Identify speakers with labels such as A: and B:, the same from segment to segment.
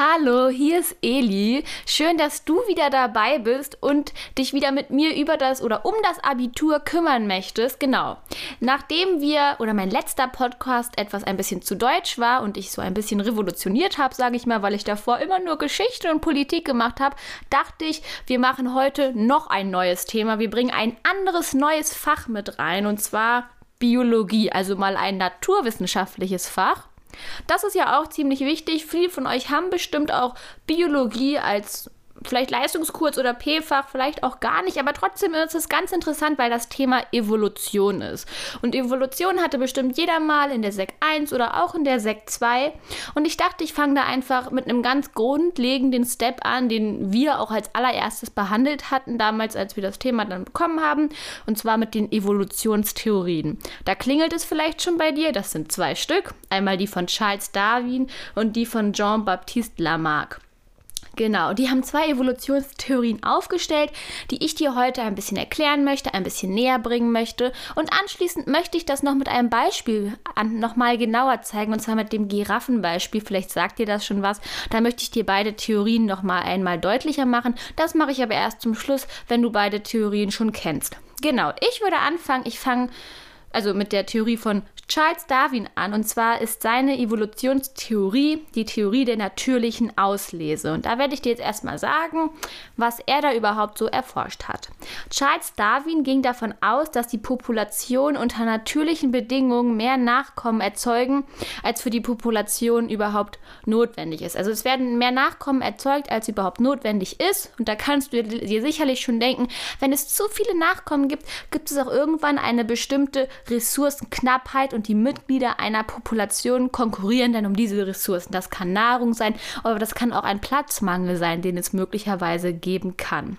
A: Hallo, hier ist Eli. Schön, dass du wieder dabei bist und dich wieder mit mir über das oder um das Abitur kümmern möchtest. Genau. Nachdem wir oder mein letzter Podcast etwas ein bisschen zu deutsch war und ich so ein bisschen revolutioniert habe, sage ich mal, weil ich davor immer nur Geschichte und Politik gemacht habe, dachte ich, wir machen heute noch ein neues Thema. Wir bringen ein anderes neues Fach mit rein und zwar Biologie, also mal ein naturwissenschaftliches Fach. Das ist ja auch ziemlich wichtig. Viele von euch haben bestimmt auch Biologie als vielleicht Leistungskurs oder P-Fach, vielleicht auch gar nicht, aber trotzdem ist es ganz interessant, weil das Thema Evolution ist. Und Evolution hatte bestimmt jeder mal in der Sek 1 oder auch in der Sek 2. Und ich dachte, ich fange da einfach mit einem ganz grundlegenden Step an, den wir auch als allererstes behandelt hatten, damals, als wir das Thema dann bekommen haben, und zwar mit den Evolutionstheorien. Da klingelt es vielleicht schon bei dir, das sind zwei Stück, einmal die von Charles Darwin und die von Jean-Baptiste Lamarck. Genau, die haben zwei Evolutionstheorien aufgestellt, die ich dir heute ein bisschen erklären möchte, ein bisschen näher bringen möchte. Und anschließend möchte ich das noch mit einem Beispiel nochmal genauer zeigen, und zwar mit dem Giraffenbeispiel. Vielleicht sagt dir das schon was. Da möchte ich dir beide Theorien nochmal einmal deutlicher machen. Das mache ich aber erst zum Schluss, wenn du beide Theorien schon kennst. Genau, ich würde anfangen, ich fange also mit der Theorie von Charles Darwin an. Und zwar ist seine Evolutionstheorie die Theorie der natürlichen Auslese. Und da werde ich dir jetzt erstmal sagen, was er da überhaupt so erforscht hat. Charles Darwin ging davon aus, dass die Population unter natürlichen Bedingungen mehr Nachkommen erzeugen, als für die Population überhaupt notwendig ist. Also es werden mehr Nachkommen erzeugt, als überhaupt notwendig ist. Und da kannst du dir sicherlich schon denken, wenn es zu viele Nachkommen gibt, gibt es auch irgendwann eine bestimmte Ressourcenknappheit und die Mitglieder einer Population konkurrieren dann um diese Ressourcen. Das kann Nahrung sein, aber das kann auch ein Platzmangel sein, den es möglicherweise geben kann.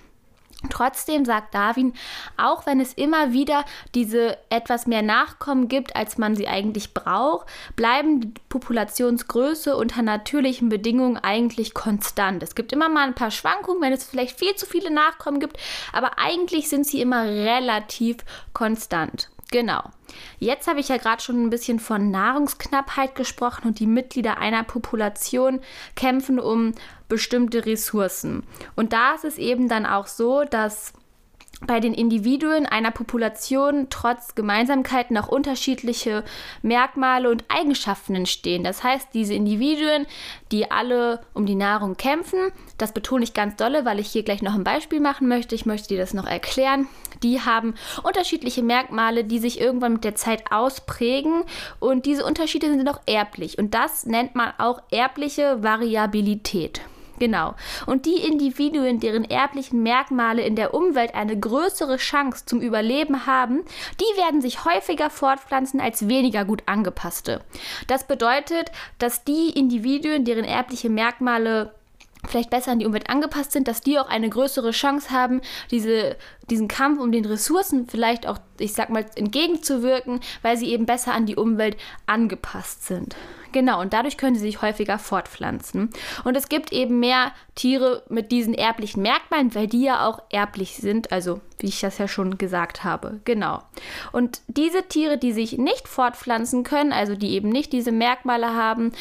A: Trotzdem sagt Darwin, auch wenn es immer wieder diese etwas mehr Nachkommen gibt, als man sie eigentlich braucht, bleiben die Populationsgröße unter natürlichen Bedingungen eigentlich konstant. Es gibt immer mal ein paar Schwankungen, wenn es vielleicht viel zu viele Nachkommen gibt, aber eigentlich sind sie immer relativ konstant. Genau. Jetzt habe ich ja gerade schon ein bisschen von Nahrungsknappheit gesprochen und die Mitglieder einer Population kämpfen um bestimmte Ressourcen. Und da ist es eben dann auch so, dass bei den Individuen einer Population trotz Gemeinsamkeiten auch unterschiedliche Merkmale und Eigenschaften entstehen. Das heißt, diese Individuen, die alle um die Nahrung kämpfen, das betone ich ganz dolle, weil ich hier gleich noch ein Beispiel machen möchte. Ich möchte dir das noch erklären. Die haben unterschiedliche Merkmale, die sich irgendwann mit der Zeit ausprägen und diese Unterschiede sind auch erblich und das nennt man auch erbliche Variabilität. Genau. Und die Individuen, deren erblichen Merkmale in der Umwelt eine größere Chance zum Überleben haben, die werden sich häufiger fortpflanzen als weniger gut angepasste. Das bedeutet, dass die Individuen, deren erbliche Merkmale vielleicht besser an die Umwelt angepasst sind, dass die auch eine größere Chance haben, diese, diesen Kampf um den Ressourcen vielleicht auch, ich sag mal, entgegenzuwirken, weil sie eben besser an die Umwelt angepasst sind. Genau, und dadurch können sie sich häufiger fortpflanzen. Und es gibt eben mehr Tiere mit diesen erblichen Merkmalen, weil die ja auch erblich sind, also wie ich das ja schon gesagt habe. Genau. Und diese Tiere, die sich nicht fortpflanzen können, also die eben nicht diese Merkmale haben,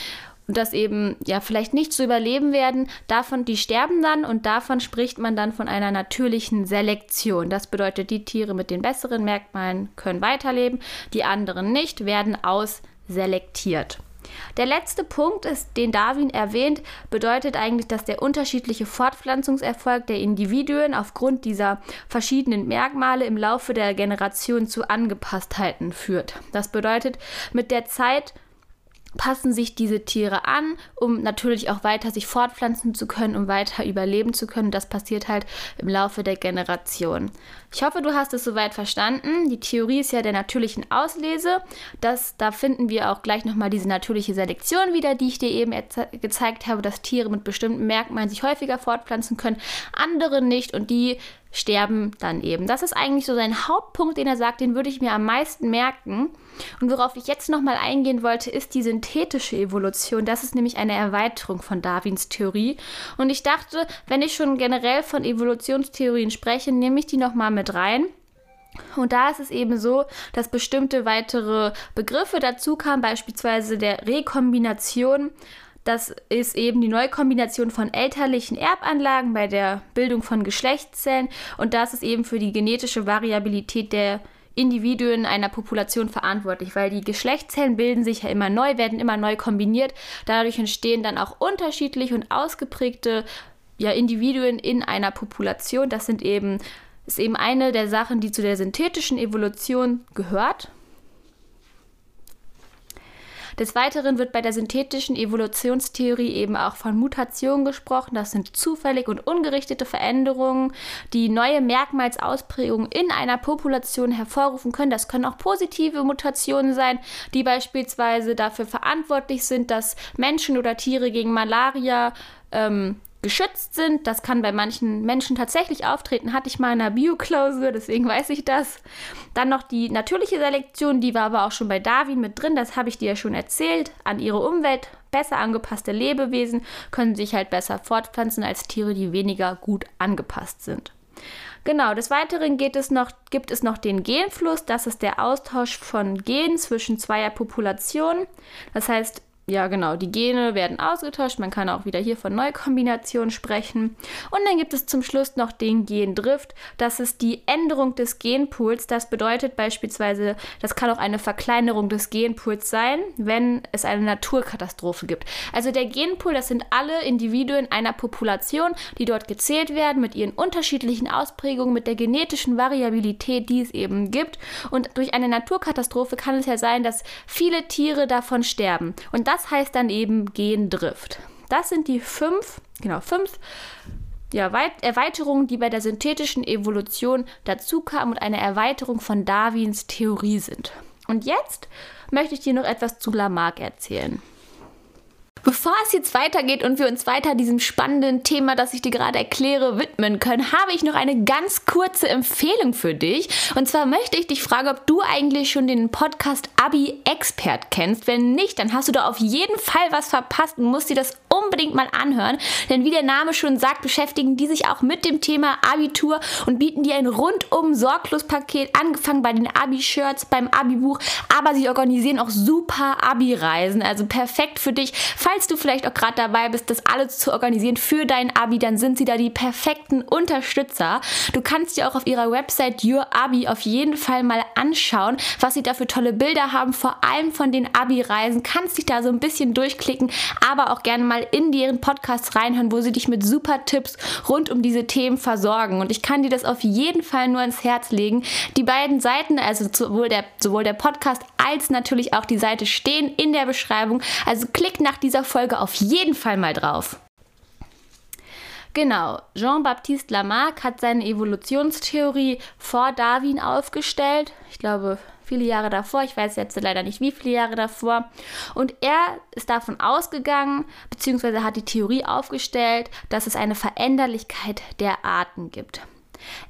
A: und das eben ja vielleicht nicht zu überleben werden, davon die sterben dann und davon spricht man dann von einer natürlichen Selektion. Das bedeutet, die Tiere mit den besseren Merkmalen können weiterleben, die anderen nicht, werden ausselektiert. Der letzte Punkt ist, den Darwin erwähnt, bedeutet eigentlich, dass der unterschiedliche Fortpflanzungserfolg der Individuen aufgrund dieser verschiedenen Merkmale im Laufe der Generation zu Angepasstheiten führt. Das bedeutet, mit der Zeit passen sich diese Tiere an, um natürlich auch weiter sich fortpflanzen zu können, um weiter überleben zu können. Das passiert halt im Laufe der Generation. Ich hoffe, du hast es soweit verstanden. Die Theorie ist ja der natürlichen Auslese. Das, da finden wir auch gleich nochmal diese natürliche Selektion wieder, die ich dir eben gezeigt habe, dass Tiere mit bestimmten Merkmalen sich häufiger fortpflanzen können, andere nicht und die sterben dann eben. Das ist eigentlich so sein Hauptpunkt, den er sagt, den würde ich mir am meisten merken. Und worauf ich jetzt nochmal eingehen wollte, ist die synthetische Evolution. Das ist nämlich eine Erweiterung von Darwins Theorie. Und ich dachte, wenn ich schon generell von Evolutionstheorien spreche, nehme ich die nochmal mit rein. Und da ist es eben so, dass bestimmte weitere Begriffe dazu kamen, beispielsweise der Rekombination Das ist eben die Neukombination von elterlichen Erbanlagen bei der Bildung von Geschlechtszellen und das ist eben für die genetische Variabilität der Individuen einer Population verantwortlich, weil die Geschlechtszellen bilden sich ja immer neu, werden immer neu kombiniert. Dadurch entstehen dann auch unterschiedliche und ausgeprägte ja, Individuen in einer Population. Das sind eben, ist eben eine der Sachen, die zu der synthetischen Evolution gehört. Des Weiteren wird bei der synthetischen Evolutionstheorie eben auch von Mutationen gesprochen. Das sind zufällig und ungerichtete Veränderungen, die neue Merkmalsausprägungen in einer Population hervorrufen können. Das können auch positive Mutationen sein, die beispielsweise dafür verantwortlich sind, dass Menschen oder Tiere gegen Malaria ähm, geschützt sind. Das kann bei manchen Menschen tatsächlich auftreten. Hatte ich mal in einer Bioklausur, deswegen weiß ich das. Dann noch die natürliche Selektion, die war aber auch schon bei Darwin mit drin. Das habe ich dir ja schon erzählt. An ihre Umwelt besser angepasste Lebewesen können sich halt besser fortpflanzen als Tiere, die weniger gut angepasst sind. Genau, des Weiteren geht es noch, gibt es noch den Genfluss. Das ist der Austausch von Genen zwischen zweier Populationen. Das heißt, ja, genau, die Gene werden ausgetauscht. Man kann auch wieder hier von Neukombinationen sprechen. Und dann gibt es zum Schluss noch den Gendrift. Das ist die Änderung des Genpools. Das bedeutet beispielsweise, das kann auch eine Verkleinerung des Genpools sein, wenn es eine Naturkatastrophe gibt. Also der Genpool, das sind alle Individuen einer Population, die dort gezählt werden mit ihren unterschiedlichen Ausprägungen, mit der genetischen Variabilität, die es eben gibt. Und durch eine Naturkatastrophe kann es ja sein, dass viele Tiere davon sterben. Und das das heißt dann eben Gendrift. Das sind die fünf, genau, fünf ja, Erweiterungen, die bei der synthetischen Evolution dazu kamen und eine Erweiterung von Darwins Theorie sind. Und jetzt möchte ich dir noch etwas zu Lamarck erzählen. Bevor es jetzt weitergeht und wir uns weiter diesem spannenden Thema, das ich dir gerade erkläre, widmen können, habe ich noch eine ganz kurze Empfehlung für dich. Und zwar möchte ich dich fragen, ob du eigentlich schon den Podcast Abi Expert kennst. Wenn nicht, dann hast du da auf jeden Fall was verpasst und musst dir das unbedingt mal anhören. Denn wie der Name schon sagt, beschäftigen die sich auch mit dem Thema Abitur und bieten dir ein rundum sorglos Paket, angefangen bei den Abi-Shirts, beim Abi-Buch, aber sie organisieren auch super Abi-Reisen. Also perfekt für dich falls du vielleicht auch gerade dabei bist, das alles zu organisieren für dein Abi, dann sind sie da die perfekten Unterstützer. Du kannst dir auch auf ihrer Website Your Abi auf jeden Fall mal anschauen, was sie da für tolle Bilder haben, vor allem von den Abi-Reisen. Kannst dich da so ein bisschen durchklicken, aber auch gerne mal in deren Podcasts reinhören, wo sie dich mit super Tipps rund um diese Themen versorgen. Und ich kann dir das auf jeden Fall nur ins Herz legen. Die beiden Seiten, also sowohl der, sowohl der Podcast als natürlich auch die Seite stehen in der Beschreibung. Also klick nach dieser Folge auf jeden Fall mal drauf. Genau, Jean-Baptiste Lamarck hat seine Evolutionstheorie vor Darwin aufgestellt. Ich glaube, viele Jahre davor. Ich weiß jetzt leider nicht, wie viele Jahre davor. Und er ist davon ausgegangen, beziehungsweise hat die Theorie aufgestellt, dass es eine Veränderlichkeit der Arten gibt.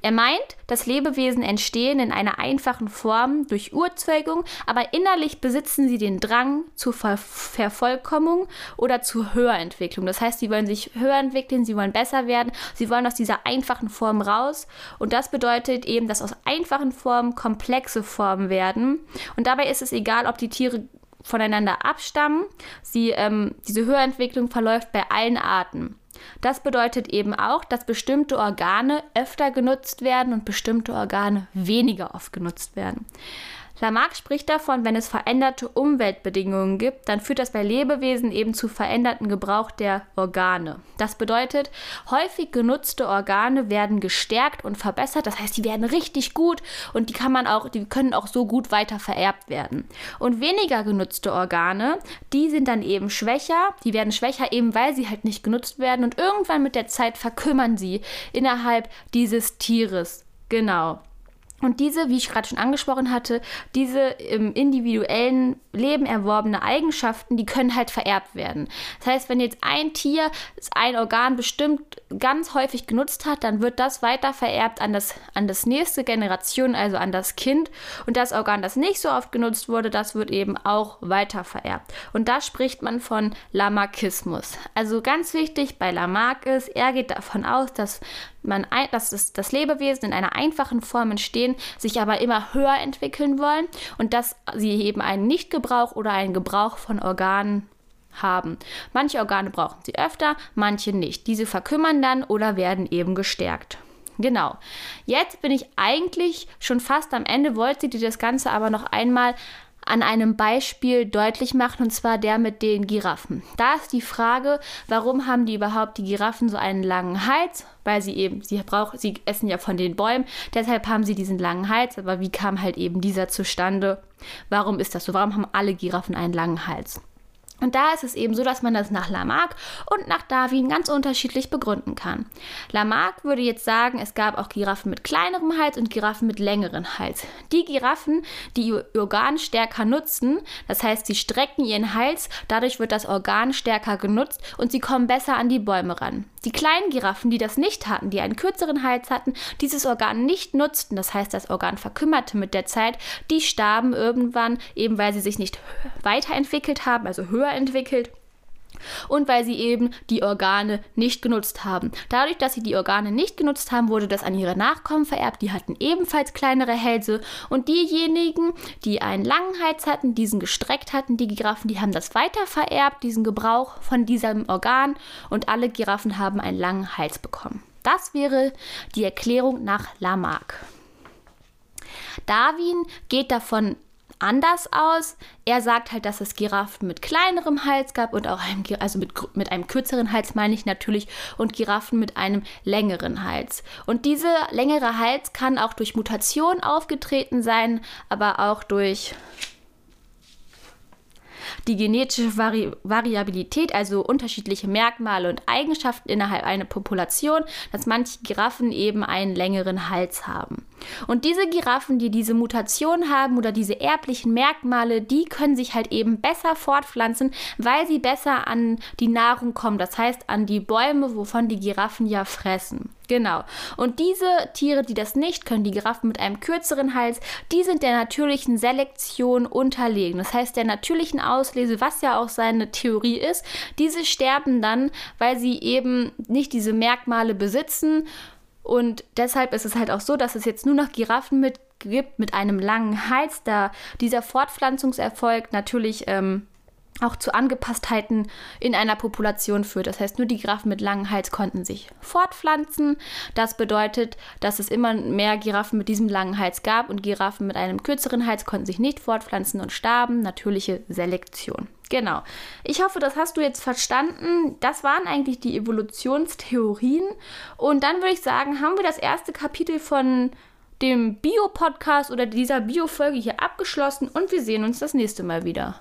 A: Er meint, dass Lebewesen entstehen in einer einfachen Form durch Urzeugung, aber innerlich besitzen sie den Drang zur Ver Vervollkommung oder zur Höherentwicklung. Das heißt, sie wollen sich höher entwickeln, sie wollen besser werden, sie wollen aus dieser einfachen Form raus. Und das bedeutet eben, dass aus einfachen Formen komplexe Formen werden. Und dabei ist es egal, ob die Tiere voneinander abstammen. Sie, ähm, diese Höherentwicklung verläuft bei allen Arten. Das bedeutet eben auch, dass bestimmte Organe öfter genutzt werden und bestimmte Organe weniger oft genutzt werden. Lamarck spricht davon, wenn es veränderte Umweltbedingungen gibt, dann führt das bei Lebewesen eben zu veränderten Gebrauch der Organe. Das bedeutet, häufig genutzte Organe werden gestärkt und verbessert, das heißt, die werden richtig gut und die kann man auch, die können auch so gut weiter vererbt werden. Und weniger genutzte Organe, die sind dann eben schwächer, die werden schwächer eben, weil sie halt nicht genutzt werden und irgendwann mit der Zeit verkümmern sie innerhalb dieses Tieres. Genau. Und diese, wie ich gerade schon angesprochen hatte, diese im individuellen Leben erworbene Eigenschaften, die können halt vererbt werden. Das heißt, wenn jetzt ein Tier ein Organ bestimmt ganz häufig genutzt hat, dann wird das weiter vererbt an das, an das nächste Generation, also an das Kind. Und das Organ, das nicht so oft genutzt wurde, das wird eben auch weiter vererbt. Und da spricht man von Lamarckismus. Also ganz wichtig bei Lamarck ist, er geht davon aus, dass man, dass das, das Lebewesen in einer einfachen Form entstehen, sich aber immer höher entwickeln wollen und dass sie eben einen Nichtgebrauch oder einen Gebrauch von Organen haben. Manche Organe brauchen sie öfter, manche nicht. Diese verkümmern dann oder werden eben gestärkt. Genau. Jetzt bin ich eigentlich schon fast am Ende, wollte dir das Ganze aber noch einmal an einem Beispiel deutlich machen, und zwar der mit den Giraffen. Da ist die Frage, warum haben die überhaupt die Giraffen so einen langen Hals? Weil sie eben, sie brauchen, sie essen ja von den Bäumen, deshalb haben sie diesen langen Hals, aber wie kam halt eben dieser zustande? Warum ist das so? Warum haben alle Giraffen einen langen Hals? Und da ist es eben so, dass man das nach Lamarck und nach Darwin ganz unterschiedlich begründen kann. Lamarck würde jetzt sagen, es gab auch Giraffen mit kleinerem Hals und Giraffen mit längerem Hals. Die Giraffen, die ihr Organ stärker nutzen, das heißt, sie strecken ihren Hals, dadurch wird das Organ stärker genutzt und sie kommen besser an die Bäume ran. Die kleinen Giraffen, die das nicht hatten, die einen kürzeren Hals hatten, dieses Organ nicht nutzten, das heißt, das Organ verkümmerte mit der Zeit, die starben irgendwann, eben weil sie sich nicht weiterentwickelt haben, also höher entwickelt und weil sie eben die Organe nicht genutzt haben. Dadurch, dass sie die Organe nicht genutzt haben, wurde das an ihre Nachkommen vererbt. Die hatten ebenfalls kleinere Hälse und diejenigen, die einen langen Hals hatten, diesen gestreckt hatten, die Giraffen, die haben das weiter vererbt, diesen Gebrauch von diesem Organ und alle Giraffen haben einen langen Hals bekommen. Das wäre die Erklärung nach Lamarck. Darwin geht davon anders aus. Er sagt halt, dass es Giraffen mit kleinerem Hals gab und auch einem, also mit, mit einem kürzeren Hals meine ich natürlich und Giraffen mit einem längeren Hals. Und dieser längere Hals kann auch durch Mutation aufgetreten sein, aber auch durch die genetische Vari Variabilität, also unterschiedliche Merkmale und Eigenschaften innerhalb einer Population, dass manche Giraffen eben einen längeren Hals haben. Und diese Giraffen, die diese Mutation haben oder diese erblichen Merkmale, die können sich halt eben besser fortpflanzen, weil sie besser an die Nahrung kommen, das heißt an die Bäume, wovon die Giraffen ja fressen. Genau. Und diese Tiere, die das nicht können, die Giraffen mit einem kürzeren Hals, die sind der natürlichen Selektion unterlegen. Das heißt, der natürlichen Auslese, was ja auch seine Theorie ist, diese sterben dann, weil sie eben nicht diese Merkmale besitzen. Und deshalb ist es halt auch so, dass es jetzt nur noch Giraffen mit gibt mit einem langen Hals, da dieser Fortpflanzungserfolg natürlich ähm, auch zu Angepasstheiten in einer Population führt. Das heißt, nur die Giraffen mit langem Hals konnten sich fortpflanzen. Das bedeutet, dass es immer mehr Giraffen mit diesem langen Hals gab und Giraffen mit einem kürzeren Hals konnten sich nicht fortpflanzen und starben. Natürliche Selektion. Genau. Ich hoffe, das hast du jetzt verstanden. Das waren eigentlich die Evolutionstheorien. Und dann würde ich sagen, haben wir das erste Kapitel von dem Bio-Podcast oder dieser Bio-Folge hier abgeschlossen und wir sehen uns das nächste Mal wieder.